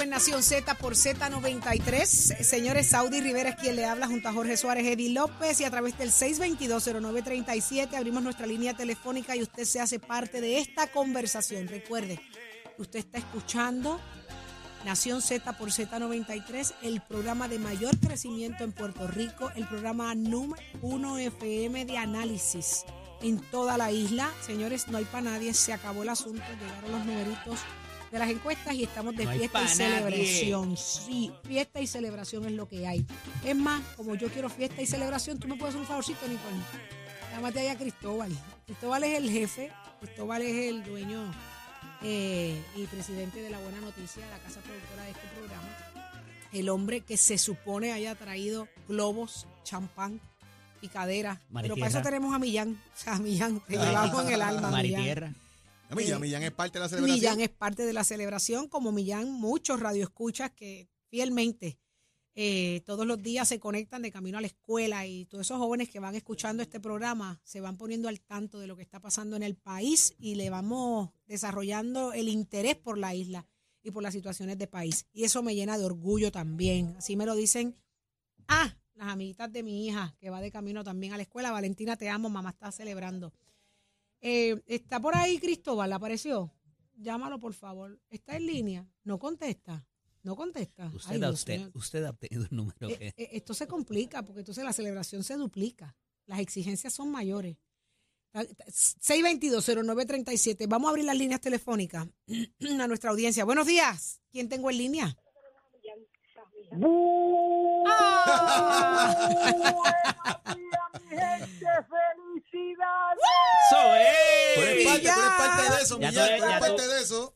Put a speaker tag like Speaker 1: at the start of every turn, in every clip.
Speaker 1: En Nación Z por Z93. Señores, Saudi Rivera es quien le habla junto a Jorge Suárez, Eddie López y a través del 622-0937 abrimos nuestra línea telefónica y usted se hace parte de esta conversación. Recuerde, usted está escuchando Nación Z por Z93, el programa de mayor crecimiento en Puerto Rico, el programa número uno FM de análisis en toda la isla. Señores, no hay para nadie, se acabó el asunto, llegaron los numeritos de las encuestas y estamos de
Speaker 2: No
Speaker 1: fiesta y
Speaker 2: nadie.
Speaker 1: celebración. Sí, fiesta y celebración es lo que hay. Es más, como yo quiero fiesta y celebración, tú me puedes hacer un favorcito, Nicole. Llámate ahí a Cristóbal. Cristóbal es el jefe, Cristóbal es el dueño eh, y presidente de La Buena Noticia, la casa productora de este programa. El hombre que se supone haya traído globos, champán, picadera. Pero para eso tenemos a Millán. O sea, a Millán, te llevamos en el alma.
Speaker 2: Maritierra.
Speaker 3: Millán, Millán es parte de la celebración.
Speaker 1: Millán es parte de la celebración, como Millán, muchos radioescuchas que fielmente eh, todos los días se conectan de camino a la escuela y todos esos jóvenes que van escuchando este programa se van poniendo al tanto de lo que está pasando en el país y le vamos desarrollando el interés por la isla y por las situaciones de país. Y eso me llena de orgullo también. Así me lo dicen, ah, las amiguitas de mi hija que va de camino también a la escuela. Valentina, te amo, mamá está celebrando. Eh, ¿Está por ahí Cristóbal? ¿Apareció? Llámalo, por favor. ¿Está en línea? ¿No contesta? ¿No contesta? Ay,
Speaker 2: Usted, ha,
Speaker 1: Dios
Speaker 2: usted, usted ha obtenido un número
Speaker 1: Eh,
Speaker 2: que...
Speaker 1: eh, esto se complica porque entonces la celebración se duplica. Las exigencias son mayores. Ta- ta- 622-0937. Vamos a abrir las líneas telefónicas a nuestra audiencia. Buenos días. ¿Quién tengo en línea?
Speaker 2: ¡Eso
Speaker 3: Tú eres
Speaker 2: es!
Speaker 3: parte, tú eres parte de eso,
Speaker 2: Ya
Speaker 3: Millán, tú eres parte de eso.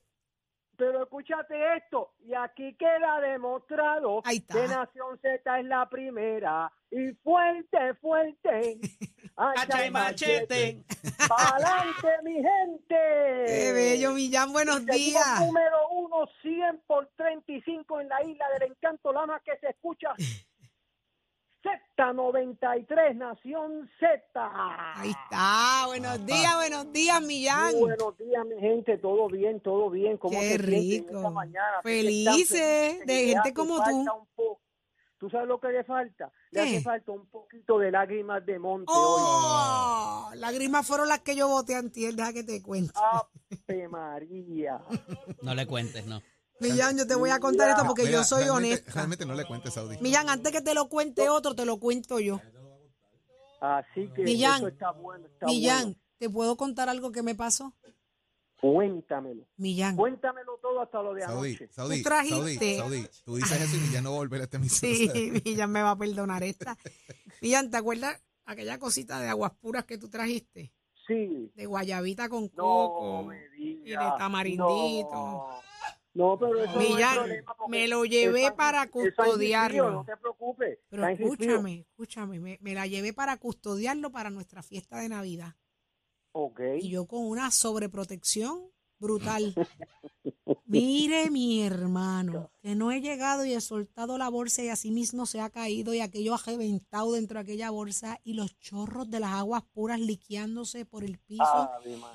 Speaker 4: Pero escúchate esto, y aquí queda demostrado que Nación Z es la primera. Y fuerte, fuerte.
Speaker 2: ¡Hacha y machete!
Speaker 4: ¡Pa'lante, mi gente!
Speaker 1: Qué bello, Millán. Buenos días.
Speaker 4: número uno, 100 por 35 en la isla del encanto, la más que se escucha. Z93, Nación Z.
Speaker 1: Ahí está. Buenos días, buenos días, Millán.
Speaker 4: Muy buenos días, mi gente. Todo bien, todo bien. ¿Cómo
Speaker 1: Qué rico.
Speaker 4: esta mañana?
Speaker 1: Felices, de gente como tú.
Speaker 4: un ¿Tú sabes lo que le falta? Le
Speaker 1: ¿Qué?
Speaker 4: hace falta un poquito de lágrimas de monte
Speaker 1: ¡Oh! Lágrimas fueron las que yo boté antier, deja que te cuente.
Speaker 4: ¡Ave María!
Speaker 2: No le cuentes, no.
Speaker 1: Millán, yo te voy a contar esto porque
Speaker 3: Mira,
Speaker 1: yo soy
Speaker 3: realmente-
Speaker 1: honesta.
Speaker 3: Realmente no le cuentes, Saudi.
Speaker 1: Millán, antes que te lo cuente otro, te lo cuento yo.
Speaker 4: Así que
Speaker 1: Millán,
Speaker 4: eso está bueno, está
Speaker 1: Millán,
Speaker 4: bueno.
Speaker 1: ¿te puedo contar algo que me pasó?
Speaker 4: Cuéntamelo.
Speaker 1: Millán.
Speaker 4: Cuéntamelo todo hasta lo de
Speaker 3: Saudi,
Speaker 4: anoche.
Speaker 3: Saudi,
Speaker 1: Tú trajiste-
Speaker 3: Saudi, Saudi, tú dices eso y Millán no va a volver a este emisora.
Speaker 1: Sí, Millán me va a perdonar esta. Millán, ¿te acuerdas aquella cosita de aguas puras que tú trajiste?
Speaker 4: Sí.
Speaker 1: De guayabita con
Speaker 4: No
Speaker 1: coco y de tamarindito.
Speaker 4: No. No, pero eso no es
Speaker 1: Millán,
Speaker 4: problema
Speaker 1: me lo llevé para custodiarlo.
Speaker 4: No te preocupes.
Speaker 1: Pero escúchame, escúchame, me, me la llevé para custodiarlo para nuestra fiesta de Navidad.
Speaker 4: Ok.
Speaker 1: Y yo con una sobreprotección brutal. Mire, mi hermano, que no he llegado y he soltado la bolsa y así mismo se ha caído y aquello ha reventado dentro de aquella bolsa y los chorros de las aguas puras liqueándose por el piso.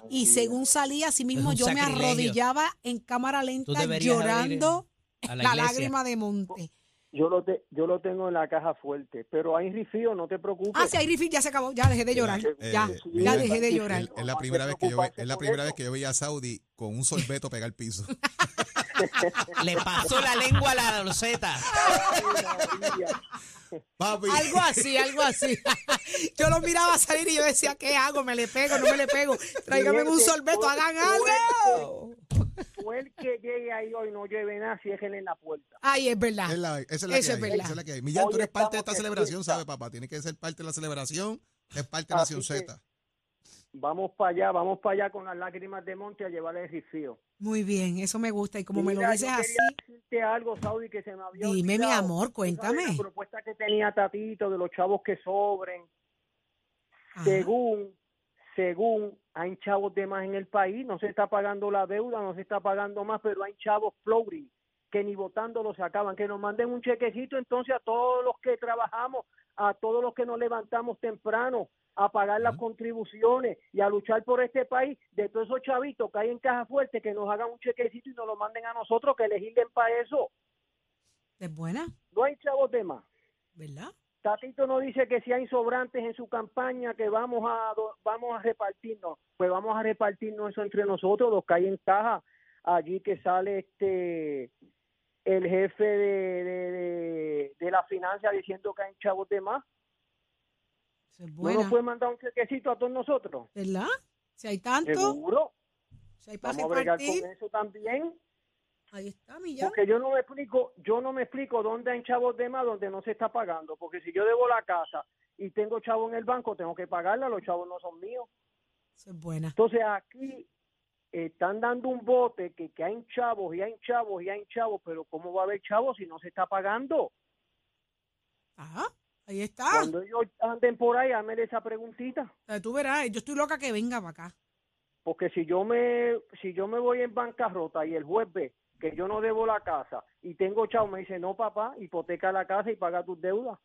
Speaker 1: Y según salía, así mismo yo me arrodillaba en cámara lenta llorando
Speaker 2: la
Speaker 1: lágrima de monte.
Speaker 4: Yo lo, te- yo lo tengo en la caja fuerte, pero hay rifío, no te preocupes.
Speaker 1: Ah, sí, ahí refill, ya se acabó, ya dejé de llorar.
Speaker 3: Eh,
Speaker 1: ya,
Speaker 3: eh,
Speaker 1: ya dejé de llorar.
Speaker 3: Es, es la primera vez que yo ve- es la primera vez que yo veía a Saudi con un sorbeto pegar el piso.
Speaker 2: Le pasó la lengua a la roseta.
Speaker 3: Papi.
Speaker 1: Algo así, algo así. yo lo miraba salir y yo decía, ¿qué hago? ¿Me le pego? ¿No me le pego? Tráigame un sorbeto, hagan algo.
Speaker 4: Fue el que llegue ahí hoy, no lleve nada, ciérrenle en la puerta.
Speaker 1: Ay, es verdad.
Speaker 3: Es la- esa es la
Speaker 1: Eso
Speaker 3: que
Speaker 1: es
Speaker 3: hay,
Speaker 1: verdad.
Speaker 3: esa es la que hay. Millán, tú eres parte de esta celebración. ¿sabes, papá? Tiene que ser parte de la celebración, es parte de Nación
Speaker 4: que-
Speaker 3: Z.
Speaker 4: Vamos para allá, vamos para allá con las lágrimas de monte a llevar el rifío.
Speaker 1: Muy bien, eso me gusta. Y como me lo dices
Speaker 4: yo
Speaker 1: así,
Speaker 4: decirte algo, Saudi, que se me había
Speaker 1: Dime, mi amor, cuéntame.
Speaker 4: La propuesta que tenía Tatito de los chavos que sobren.
Speaker 1: Ajá.
Speaker 4: Según, según hay chavos de más en el país, no se está pagando la deuda, no se está pagando más, pero hay chavos floating que ni votando lo sacaban, que nos manden un chequecito entonces a todos los que trabajamos, a todos los que nos levantamos temprano, a pagar las contribuciones y a luchar por este país, de todos esos chavitos que hay en caja fuerte, que nos hagan un chequecito y nos lo manden a nosotros, que legislen para eso.
Speaker 1: Es buena,
Speaker 4: No hay chavos de más.
Speaker 1: ¿verdad?
Speaker 4: Tatito no dice que si hay sobrantes en su campaña que vamos a vamos a repartirnos, pues vamos a repartirnos eso entre nosotros, los que hay en caja, allí que sale este el jefe de, de, de, de la finanza diciendo que hay chavos de más.
Speaker 1: Eso es
Speaker 4: ¿No nos puede mandar un chequecito a todos nosotros?
Speaker 1: ¿verdad? Si hay tanto,
Speaker 4: Seguro.
Speaker 1: si hay para
Speaker 4: Vamos a bregar
Speaker 1: repartir,
Speaker 4: con eso también.
Speaker 1: ahí está, Millán.
Speaker 4: Porque yo no me explico, yo no me explico dónde hay chavos de más donde no se está pagando, porque si yo debo la casa y tengo chavo en el banco, tengo que pagarla, los chavos no son míos.
Speaker 1: Eso es buena.
Speaker 4: Entonces aquí están dando un bote que, que hay chavos y hay chavos y hay chavos, pero ¿cómo va a haber chavos si no se está pagando?
Speaker 1: Ajá, ahí está.
Speaker 4: Cuando ellos anden por ahí, hazme esa preguntita.
Speaker 1: O sea, tú verás, yo estoy loca que venga para acá.
Speaker 4: Porque si yo me si yo me voy en bancarrota y el juez ve que yo no debo la casa y tengo chavo, me dice, no papá, hipoteca la casa y paga tus deudas.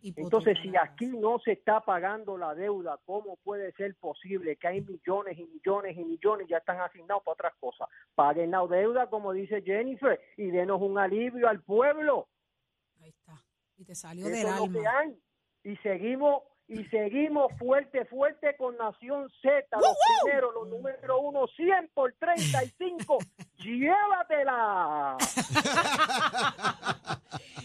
Speaker 1: Hipoteca
Speaker 4: Entonces, si aquí no se está pagando la deuda, ¿cómo puede ser posible que hay millones y millones y millones ya están asignados para otras cosas? Paguen la deuda, como dice Jennifer, y denos un alivio al pueblo.
Speaker 1: Ahí está. Y te salió del alma.
Speaker 4: Y seguimos y seguimos fuerte, fuerte con Nación Z, los primeros, los número uno, 100 por 35. ¡Llévatela!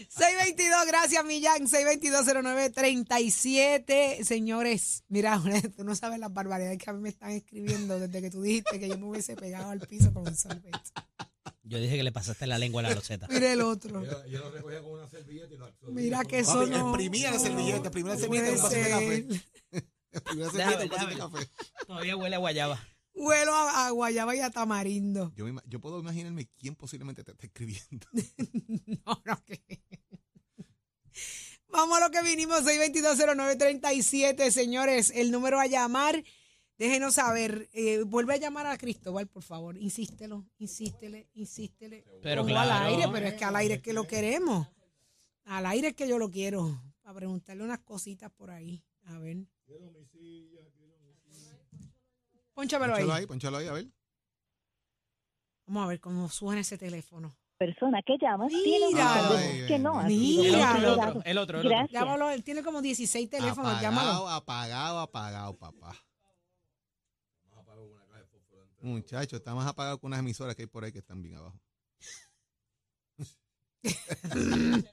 Speaker 1: 622, gracias Millán, 6220937. Señores, mira, tú no sabes las barbaridades que a mí me están escribiendo desde que tú dijiste que yo me hubiese pegado al piso con un sorbeto.
Speaker 2: Yo dije que le pasaste la lengua a la loseta.
Speaker 1: Mira el otro.
Speaker 5: Yo lo recogía con una servilleta y lo
Speaker 1: Mira que eso
Speaker 3: Papi,
Speaker 1: no.
Speaker 3: exprimía la servilleta, primera
Speaker 1: no
Speaker 3: servilleta y un vasito de café. Primera
Speaker 2: Déjame,
Speaker 3: servilleta y un de café.
Speaker 2: Todavía huele a guayaba.
Speaker 1: Huelo a, a guayaba y a tamarindo.
Speaker 3: Yo, me ima- yo puedo imaginarme quién posiblemente te está escribiendo.
Speaker 1: No, no, que. Vamos a lo que vinimos, 6220937, señores. El número a llamar, déjenos saber. Eh, vuelve a llamar a Cristóbal, por favor. Insístelo, insístele, insístele.
Speaker 2: Pero claro.
Speaker 1: al aire, pero es que al aire es que lo queremos. Al aire es que yo lo quiero. Para preguntarle unas cositas por ahí. A ver. Pónchamelo ahí.
Speaker 3: Ahí, ponchalo ahí, a ver.
Speaker 1: Vamos a ver cómo suena ese teléfono.
Speaker 6: persona que llamas tiene un que no
Speaker 1: Mira.
Speaker 2: El otro, el otro, el otro, el otro.
Speaker 1: Llámalo, él tiene como 16 teléfonos,
Speaker 3: apagado,
Speaker 1: llámalo.
Speaker 3: apagado, apagado, papá. Muchachos, está más apagado que unas emisoras que hay por ahí que están bien abajo.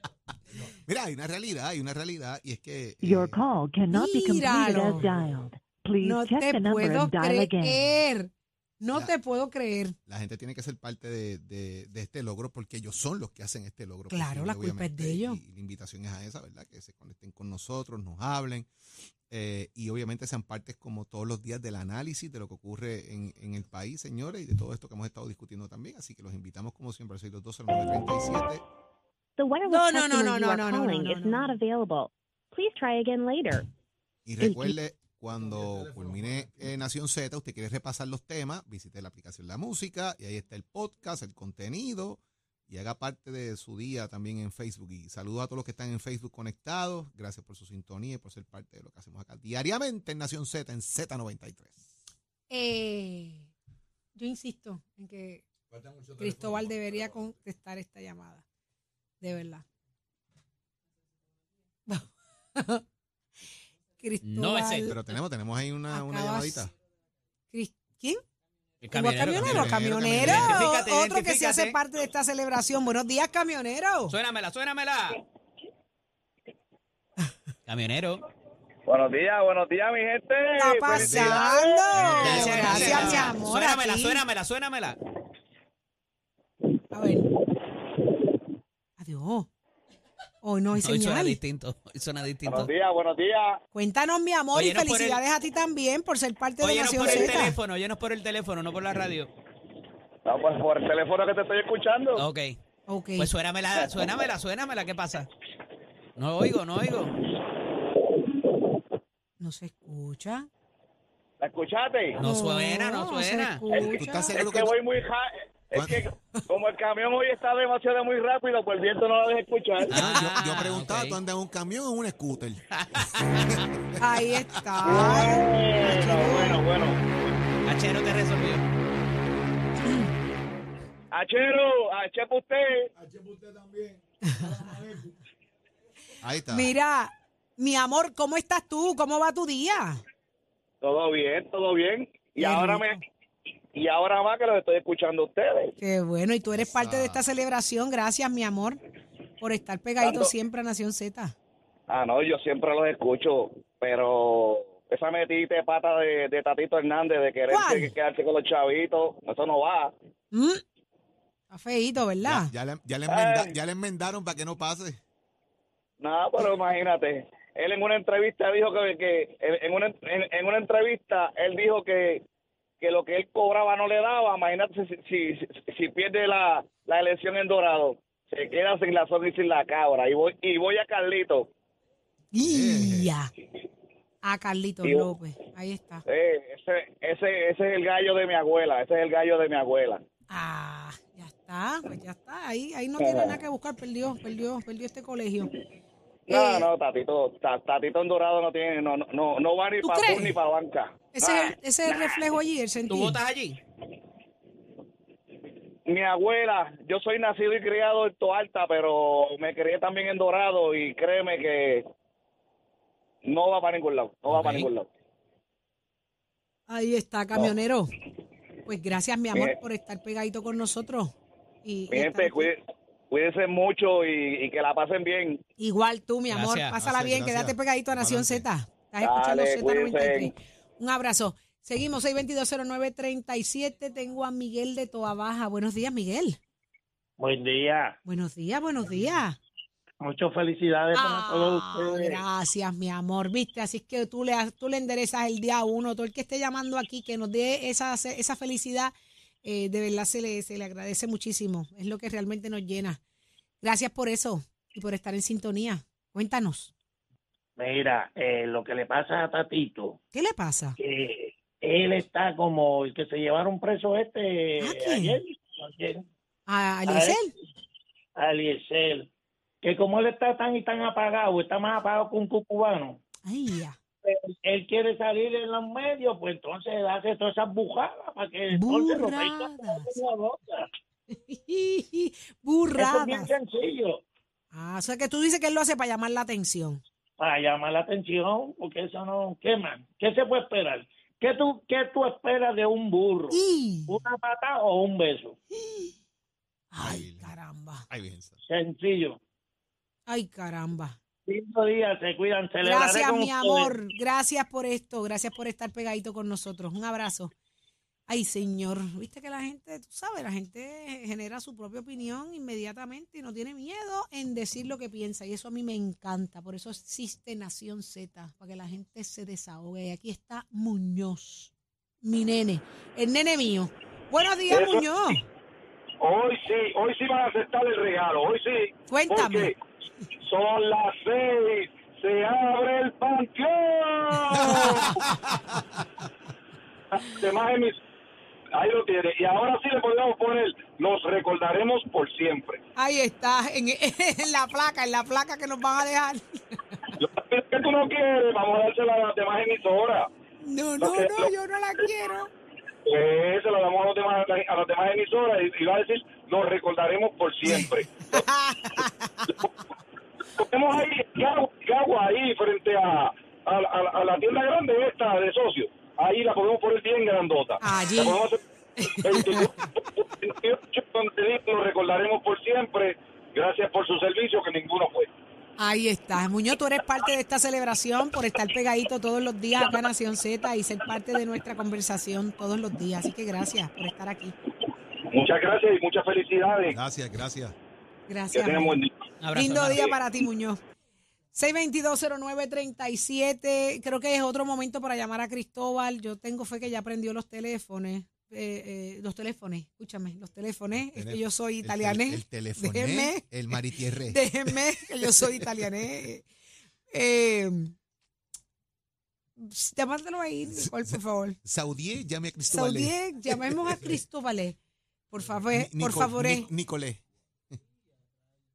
Speaker 3: Mira, hay una realidad, hay una realidad, y es que eh,
Speaker 6: Your call cannot be completed as dialed. Please
Speaker 1: No
Speaker 6: check
Speaker 1: te
Speaker 6: the number
Speaker 1: puedo
Speaker 6: and dial again.
Speaker 1: No te puedo creer.
Speaker 3: la gente tiene que ser parte de, de- de este logro porque ellos son los que hacen este logro.
Speaker 1: Claro,
Speaker 3: posible,
Speaker 1: la culpa es de ellos.
Speaker 3: Y, la invitación es a esa, ¿verdad? Que se conecten con nosotros, nos hablen eh, y obviamente sean partes como todos los días del análisis de lo que ocurre en, en el país, señores, y de todo esto que hemos estado discutiendo también. Así que los invitamos como siempre al 6220937.
Speaker 6: The wireless
Speaker 1: No, no, no, no, no, no, no, no, no.
Speaker 6: later.
Speaker 3: Y recuerde, cuando culmine eh, Nación Z, usted quiere repasar los temas, visite la aplicación La Música y ahí está el podcast, el contenido y haga parte de su día también en Facebook. Y saludos a todos los que están en Facebook conectados. Gracias por su sintonía y por ser parte de lo que hacemos acá diariamente en Nación Z, en Z93.
Speaker 1: Eh, yo insisto en que Cristóbal debería contestar esta llamada. De verdad. Cristóbal.
Speaker 2: No es él.
Speaker 3: Pero tenemos, tenemos ahí una, una
Speaker 1: Acabas-
Speaker 3: llamadita.
Speaker 1: ¿Quién?
Speaker 2: El
Speaker 1: camionero,
Speaker 3: camionero,
Speaker 1: camionero.
Speaker 2: Identifícate,
Speaker 1: Otro que se
Speaker 2: identifícate.
Speaker 1: hace parte de esta celebración. Buenos días, camionero.
Speaker 2: Suénamela, suénamela. Camionero.
Speaker 7: Buenos días, buenos días, mi gente.
Speaker 1: ¿Qué está pasando?
Speaker 3: Gracias,
Speaker 1: Gracias, mi amor.
Speaker 2: Suénamela, suénamela, suénamela.
Speaker 1: A ver. Adiós. Hoy no hay
Speaker 2: Hoy suena
Speaker 1: señal.
Speaker 2: distinto. Hoy suena distinto.
Speaker 7: Buenos días, buenos días.
Speaker 1: Cuéntanos, mi amor, y
Speaker 2: Óyenos por el-
Speaker 1: felicidades a ti también por ser parte de
Speaker 2: Óyenos
Speaker 1: Nación
Speaker 2: por el
Speaker 1: Z.
Speaker 2: teléfono, óyenos por el teléfono, no por la radio.
Speaker 7: No, pues por el teléfono que te estoy escuchando.
Speaker 2: Ok.
Speaker 1: Ok.
Speaker 2: Pues suénamela, suénamela, suénamela, ¿qué pasa? No oigo, no oigo.
Speaker 1: no se escucha.
Speaker 7: ¿La escuchaste?
Speaker 2: No suena, no
Speaker 1: se
Speaker 2: suena.
Speaker 3: ¿Tú
Speaker 1: escucha.
Speaker 3: estás
Speaker 7: Es que
Speaker 3: que
Speaker 7: voy muy ja es que como el camión hoy está demasiado muy rápido, pues el viento no lo deja escuchar.
Speaker 2: Ah,
Speaker 3: yo, yo preguntaba,
Speaker 2: ok.
Speaker 3: ¿tú andas en un camión o en un scooter?
Speaker 1: Ahí está.
Speaker 7: Bueno, bueno, bueno.
Speaker 2: Achero te resolvió.
Speaker 7: Achero, achepa usted.
Speaker 5: usted también.
Speaker 3: Ahí está.
Speaker 1: Mira, mi amor, ¿cómo estás tú? ¿Cómo va tu día?
Speaker 7: Todo bien, todo bien. Y
Speaker 1: Qué
Speaker 7: ahora
Speaker 1: rico.
Speaker 7: me y ahora más que los estoy escuchando a ustedes.
Speaker 1: Qué bueno, y tú eres parte de esta celebración. Gracias, mi amor, por estar pegadito
Speaker 7: Tanto-
Speaker 1: siempre a Nación Z.
Speaker 7: Ah, no, yo siempre los escucho, pero esa metita de pata de, de Tatito Hernández de querer
Speaker 1: ¿Cuál?
Speaker 7: quedarse con los chavitos, eso no va.
Speaker 1: ¿Mm? Está feíto, ¿verdad?
Speaker 3: Ya, ya le, ya, le
Speaker 7: Ay.
Speaker 3: enmenda- ya le enmendaron para que no pase.
Speaker 7: No, pero imagínate, él en una entrevista dijo que, que en, en una, en, en una entrevista él dijo que, que lo que él cobraba no le daba. Imagínate si, si, si, si pierde la, la elección en Dorado, se queda sin la zona y sin la cabra. Y voy, y voy a Carlito.
Speaker 1: Y ya. A Carlitos
Speaker 7: Y-
Speaker 1: López. Ahí está.
Speaker 7: Eh, ese, ese, ese es el gallo de mi abuela, ese es el gallo de mi abuela.
Speaker 1: Ah, ya está, pues ya está. Ahí, ahí no tiene nada que buscar. Perdió, perdió, perdió este colegio.
Speaker 7: No,
Speaker 1: Eh,
Speaker 7: no, Tatito, Ta- Tatito en Dorado no tiene, no, no, no, no va ni
Speaker 1: ¿Tú
Speaker 7: para
Speaker 1: crees?
Speaker 7: ni para banca.
Speaker 1: Ese,
Speaker 7: Ah,
Speaker 1: es el, ese es el reflejo allí, el
Speaker 2: ¿Tú
Speaker 1: sentido.
Speaker 2: votas allí?
Speaker 7: mi abuela, yo soy nacido y criado en Toalta, pero me crié también en Dorado y créeme que no va para ningún lado, no va para ningún lado.
Speaker 1: Ahí está, camionero. Pues gracias, mi amor,
Speaker 7: Bien.
Speaker 1: por estar pegadito con nosotros. Y,
Speaker 7: Mi
Speaker 1: y estar
Speaker 7: cuí- cuídense mucho y, y que la pasen bien.
Speaker 1: Igual tú, mi amor.
Speaker 2: Gracias,
Speaker 1: Pásala
Speaker 3: gracias,
Speaker 1: bien,
Speaker 3: gracias.
Speaker 1: quédate pegadito a Nación. Z. Estás escuchando
Speaker 7: Dale,
Speaker 1: Z93.
Speaker 7: cuídense.
Speaker 1: Un abrazo. Seguimos, 6220937. Tengo a Miguel de Toa Baja. Buenos días, Miguel.
Speaker 8: Buen día.
Speaker 1: Buenos días, buenos días.
Speaker 8: Muchas felicidades para todos
Speaker 1: Ah,
Speaker 8: ustedes.
Speaker 1: gracias, mi amor. Viste, así es que tú le, tú le enderezas el día uno. Todo el que esté llamando aquí, que nos dé esa, esa felicidad, eh, de verdad se le, se le agradece muchísimo. Es lo que realmente nos llena. Gracias por eso y por estar en sintonía. Cuéntanos,
Speaker 8: Mira, eh, lo que le pasa a Tatito,
Speaker 1: ¿qué le pasa?
Speaker 8: que él está como el que se llevaron preso este
Speaker 1: ¿A quién?
Speaker 8: ayer, ayer,
Speaker 1: ¿A
Speaker 8: a
Speaker 1: Eliezer?
Speaker 8: a que como él está tan y tan apagado, está más apagado que un cucubano,
Speaker 1: Ay, ya.
Speaker 8: Él, quiere salir en los medios, pues entonces hace todas esas bujadas para que entonces lo
Speaker 1: Burradas.
Speaker 8: Eso es bien
Speaker 1: Burradas.
Speaker 8: sencillo.
Speaker 1: Ah, o sea que tú dices que él lo hace para llamar la atención.
Speaker 8: para llamar la atención, porque eso no, ¿qué más? ¿Qué se puede esperar? ¿Qué tú, qué tú esperas de un burro?
Speaker 1: Y,
Speaker 8: ¿Una pata o un beso?
Speaker 1: ay, caramba.
Speaker 3: Ay, Santa.
Speaker 8: Sencillo.
Speaker 1: Ay, caramba.
Speaker 8: Cinco días, se cuidan, celebraré
Speaker 1: Gracias,
Speaker 8: con
Speaker 1: mi
Speaker 8: ustedes.
Speaker 1: amor. Gracias por esto. Gracias por estar pegadito con nosotros. Un abrazo. Ay, señor. Viste que la gente, tú sabes, la gente genera su propia opinión inmediatamente y no tiene miedo en decir lo que piensa. Y eso a mí me encanta. Por eso existe Nación Z, para que la gente se desahogue. Y aquí está Muñoz, mi nene, el nene mío. Buenos días,
Speaker 7: Eso-
Speaker 1: Muñoz.
Speaker 7: Hoy sí, hoy sí van a aceptar el regalo, hoy sí.
Speaker 1: Cuéntame.
Speaker 7: Porque son las seis, se abre el panteón. Demás emis- Ahí lo tiene. Y ahora sí le podemos poner, los recordaremos por siempre.
Speaker 1: Ahí está, en, en la placa, en la placa que nos van a dejar.
Speaker 7: Es que tú no quieres, vamos a dársela a las demás emisoras.
Speaker 1: No, no,
Speaker 7: que-
Speaker 1: no, yo no la quiero.
Speaker 7: Eh, se lo damos a, los demás, a las demás emisoras y, y va a decir, los recordaremos por siempre. Ponemos ahí, Cagua, Cagua, ahí frente a, a, a- a la tienda grande esta de socios. Ahí la podemos poner bien grandota.
Speaker 1: Allí.
Speaker 7: La podemos hacer 28, 28, donde dice, lo recordaremos por siempre. Gracias por su servicio, que ninguno fue.
Speaker 1: Ahí está. Muñoz, tú eres parte de esta celebración por estar pegadito todos los días acá Nación Z y ser parte de nuestra conversación todos los días. Así que gracias por estar aquí.
Speaker 7: Muchas gracias y muchas felicidades.
Speaker 3: Gracias, gracias.
Speaker 7: Que
Speaker 1: Gracias.
Speaker 7: tengan buen día.
Speaker 2: Un abrazo,
Speaker 1: Lindo
Speaker 2: hermano.
Speaker 1: día para ti, Muñoz. 6220937. Creo que es otro momento para llamar a Cristóbal. Yo tengo fe que ya prendió los teléfonos. eh, los teléfonos, escúchame, los teléfonos, es que yo soy
Speaker 3: El
Speaker 1: italianés.
Speaker 3: El, teléfono.
Speaker 1: Déjeme.
Speaker 3: El maritierre.
Speaker 1: Déjenme, que yo soy italianés. Eh, llámatelo ahí, Nicole, por favor.
Speaker 3: Saudí, llame a Cristóbal.
Speaker 1: Saudí, llamemos a Cristóbal. Por favor,
Speaker 3: Ni-
Speaker 1: por favor. eh.
Speaker 3: Ni- Nicolé.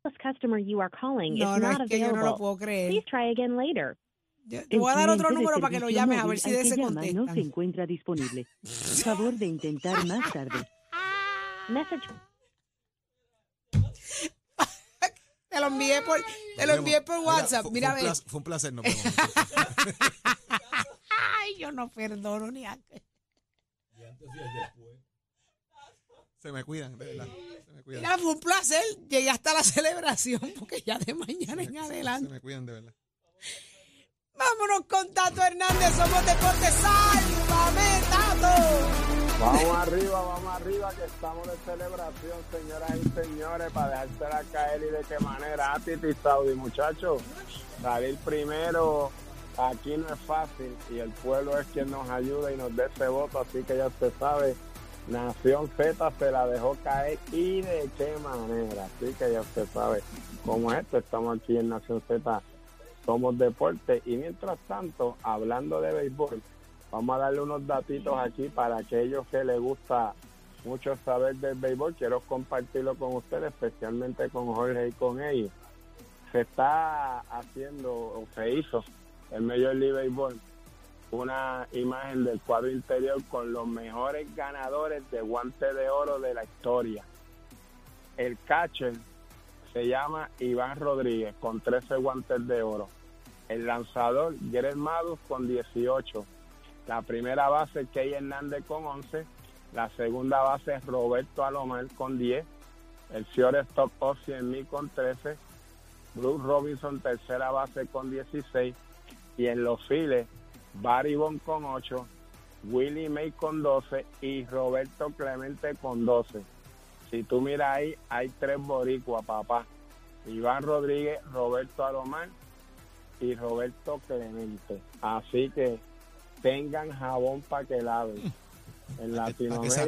Speaker 6: This customer you are calling
Speaker 1: No,
Speaker 6: is
Speaker 1: no,
Speaker 6: not
Speaker 1: es que yo no lo
Speaker 6: available.
Speaker 1: puedo creer.
Speaker 6: Please try again later.
Speaker 1: Yo- Te voy a dar otro
Speaker 9: cliente de
Speaker 1: número para que lo
Speaker 9: servicio
Speaker 1: llames a ver
Speaker 9: móvil
Speaker 1: si
Speaker 9: al
Speaker 1: de
Speaker 9: que
Speaker 1: ese
Speaker 9: llama No se
Speaker 1: contestan.
Speaker 9: encuentra disponible. Favor de intentar más tarde.
Speaker 6: Message
Speaker 1: Te lo envié por, te lo envié por
Speaker 3: Mira,
Speaker 1: WhatsApp.
Speaker 3: fue-
Speaker 1: Mira,
Speaker 3: fue un placer- Fue un placer. Nos vemos.
Speaker 1: Ay, yo no perdono ni a
Speaker 3: Se me cuidan, de verdad. Se me cuidan.
Speaker 1: Mira, fue un placer. Llegué hasta la celebración porque ya de mañana en
Speaker 3: Se
Speaker 1: adelante.
Speaker 3: me cuidan, de verdad.
Speaker 1: Vámonos con Tato Hernández. Somos Deportes. ¡Sálvame, Tato!
Speaker 10: Vamos arriba, vamos arriba, que estamos de celebración, señoras y señores, para dejársela caer y de qué manera. Ah, Titi Saudi, muchachos, salir primero aquí no es fácil y el pueblo es quien nos ayuda y nos dé ese voto, así que ya usted sabe, Nación Z se la dejó caer y de qué manera, así que ya usted sabe cómo es esto, estamos aquí en Nación Z, somos deporte. Y mientras tanto, hablando de béisbol, Vamos a darle unos datitos aquí para aquellos que les gusta mucho saber del béisbol. Quiero compartirlo con ustedes, especialmente con Jorge y con ellos. Se está haciendo, o se hizo, el Major League Baseball, una imagen del cuadro interior con los mejores ganadores de guante de oro de la historia. El catcher se llama Iván Rodríguez con 13 guantes de oro. El lanzador, Gerard Madus con 18. La primera base, Key Hernández con 11. La segunda base, Roberto Alomar con 10. El shortstop en mí con 13. Bruce Robinson, tercera base con 16. Y en los files, Barry Bond con 8. Willie May con 12 y Roberto Clemente con 12. Si tú miras ahí, hay tres boricuas, papá. Iván Rodríguez, Roberto Alomar y Roberto Clemente. Así que tengan jabón para que laven. En
Speaker 3: que- que se
Speaker 10: Latinoamérica,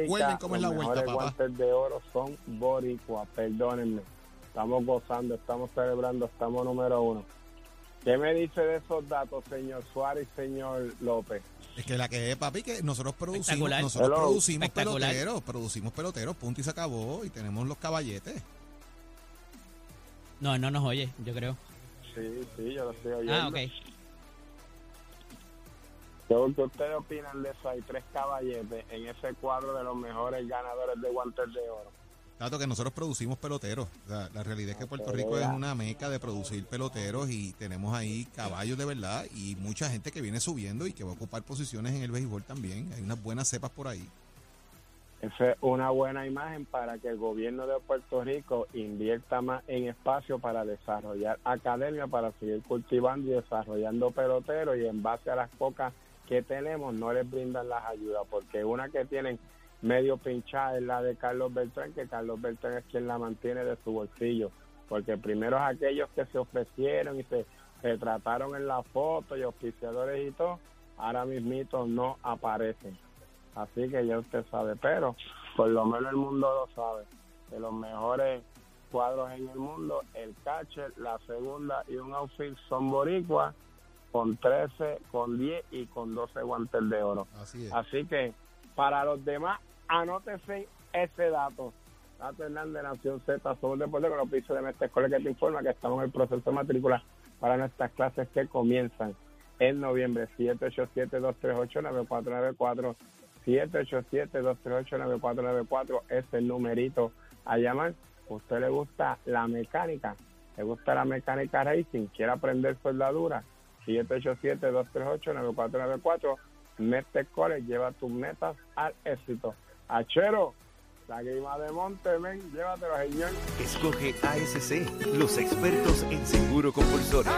Speaker 3: la
Speaker 10: los
Speaker 3: vuelta,
Speaker 10: mejores guantes de oro son boricuas, perdónenme. Estamos gozando, estamos celebrando, estamos número uno. ¿Qué me dice de esos datos, señor Suárez y señor López?
Speaker 3: Es que la que es, papi, que nosotros producimos, nosotros
Speaker 10: Hello.
Speaker 3: producimos peloteros, producimos peloteros, punto y se acabó, y tenemos los caballetes.
Speaker 2: No, no nos oye, yo creo.
Speaker 10: Sí, sí, yo lo estoy oyendo.
Speaker 2: Ah, ok.
Speaker 10: ¿Qué qué ustedes opinan de eso? Hay tres caballetes en ese cuadro de los mejores ganadores de guantes de oro.
Speaker 3: Tanto que nosotros producimos peloteros. O sea, la realidad es que Puerto Rico es una meca de producir peloteros y tenemos ahí caballos de verdad y mucha gente que viene subiendo y que va a ocupar posiciones en el béisbol también. Hay unas buenas cepas por ahí.
Speaker 10: Esa es una buena imagen para que el gobierno de Puerto Rico invierta más en espacio para desarrollar academia, para seguir cultivando y desarrollando peloteros y en base a las pocas que tenemos no les brindan las ayudas, porque una que tienen medio pinchada es la de Carlos Beltrán, que Carlos Beltrán es quien la mantiene de su bolsillo, porque primero es aquellos que se ofrecieron y se, se trataron en la foto y auspiciadores y todo, ahora mismito no aparecen. Así que ya usted sabe, pero por lo menos el mundo lo sabe. De los mejores cuadros en el mundo, el catcher, la segunda y un outfield son boricuas con 13, con 10 y con 12 guantes de oro.
Speaker 3: Así es.
Speaker 10: Así que para los demás, anótese ese dato. Tato Hernández, Nación Z, somos deporte con los pisos de nuestra escuela que te informa que estamos en el proceso de matrícula para nuestras clases que comienzan en noviembre. 787-238-9494. 787-238-9494 es el numerito a llamar. ¿Usted le gusta la mecánica? ¿Le gusta la mecánica racing? ¿Quiere aprender soldadura? 787-238-9494. Mete College, lleva tus metas al éxito. Achero, la guima de monte, ven, llévatelo, señor.
Speaker 11: Escoge ASC, los expertos en seguro compulsorio.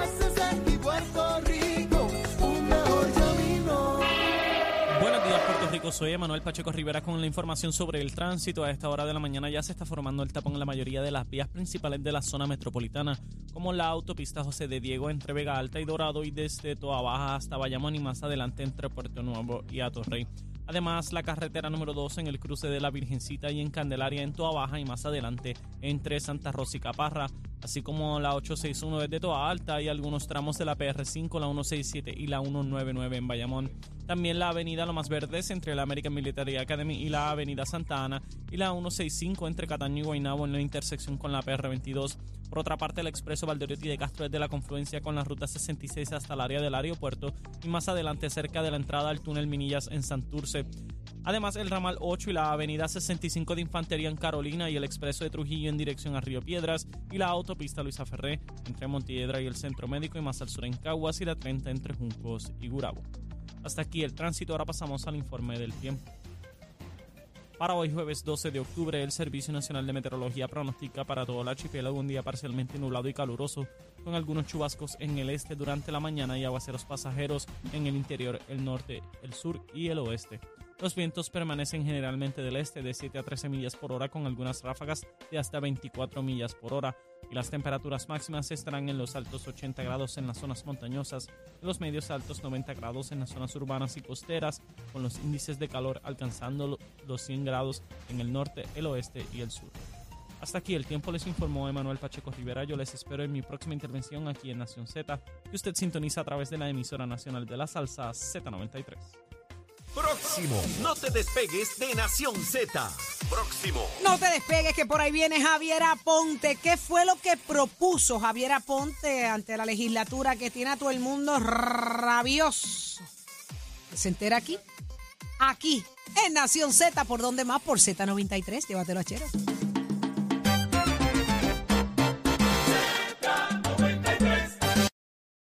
Speaker 12: Buenos días, Puerto Rico. Soy Emanuel Pacheco Rivera con la información sobre el tránsito. A esta hora de la mañana ya se está formando el tapón en la mayoría de las vías principales de la zona metropolitana, como la autopista José de Diego entre Vega Alta y Dorado y desde Toa Baja hasta Bayamón y más adelante entre Puerto Nuevo y Atorrey. Además, la carretera número 2 en el cruce de la Virgencita y en Candelaria en Toa Baja y más adelante entre Santa Rosa y Caparra, así como la 861 desde Toa Alta y algunos tramos de la PR5, la 167 y la 199 en Bayamón. También la avenida Lomas Verdes entre la American Military Academy y la avenida Santa Ana y la 165 entre Cataño y Guaynabo en la intersección con la PR22. Por otra parte, el expreso Valderotti de Castro es de la confluencia con la ruta 66 hasta el área del aeropuerto y más adelante cerca de la entrada al túnel Minillas en Santurce. Además, el ramal 8 y la avenida 65 de Infantería en Carolina y el expreso de Trujillo en dirección a Río Piedras y la autopista Luisa Ferré entre Montiedra y el Centro Médico y más al sur en Caguas y la 30 entre Juncos y Gurabo. Hasta aquí el tránsito, ahora pasamos al informe del tiempo. Para hoy jueves 12 de octubre, el Servicio Nacional de Meteorología pronostica para todo el archipiélago un día parcialmente nublado y caluroso, con algunos chubascos en el este durante la mañana y aguaceros pasajeros en el interior, el norte, el sur y el oeste. Los vientos permanecen generalmente del este de 7 a 13 millas por hora con algunas ráfagas de hasta 24 millas por hora y las temperaturas máximas estarán en los altos 80 grados en las zonas montañosas y los medios altos 90 grados en las zonas urbanas y costeras con los índices de calor alcanzando los 100 grados en el norte, el oeste y el sur. Hasta aquí el tiempo les informó Emanuel Pacheco Rivera. Yo les espero en mi próxima intervención aquí en Nación Z, que usted sintoniza a través de la emisora nacional de la salsa Z93.
Speaker 11: Próximo. No te despegues de Nación Z. Próximo.
Speaker 1: No te despegues que por ahí viene Javier Aponte. ¿Qué fue lo que propuso Javier Aponte ante la legislatura que tiene a todo el mundo rabioso? ¿Se entera aquí? Aquí, en Nación Z, ¿por dónde más? Por Z93. Llévatelo a Chero.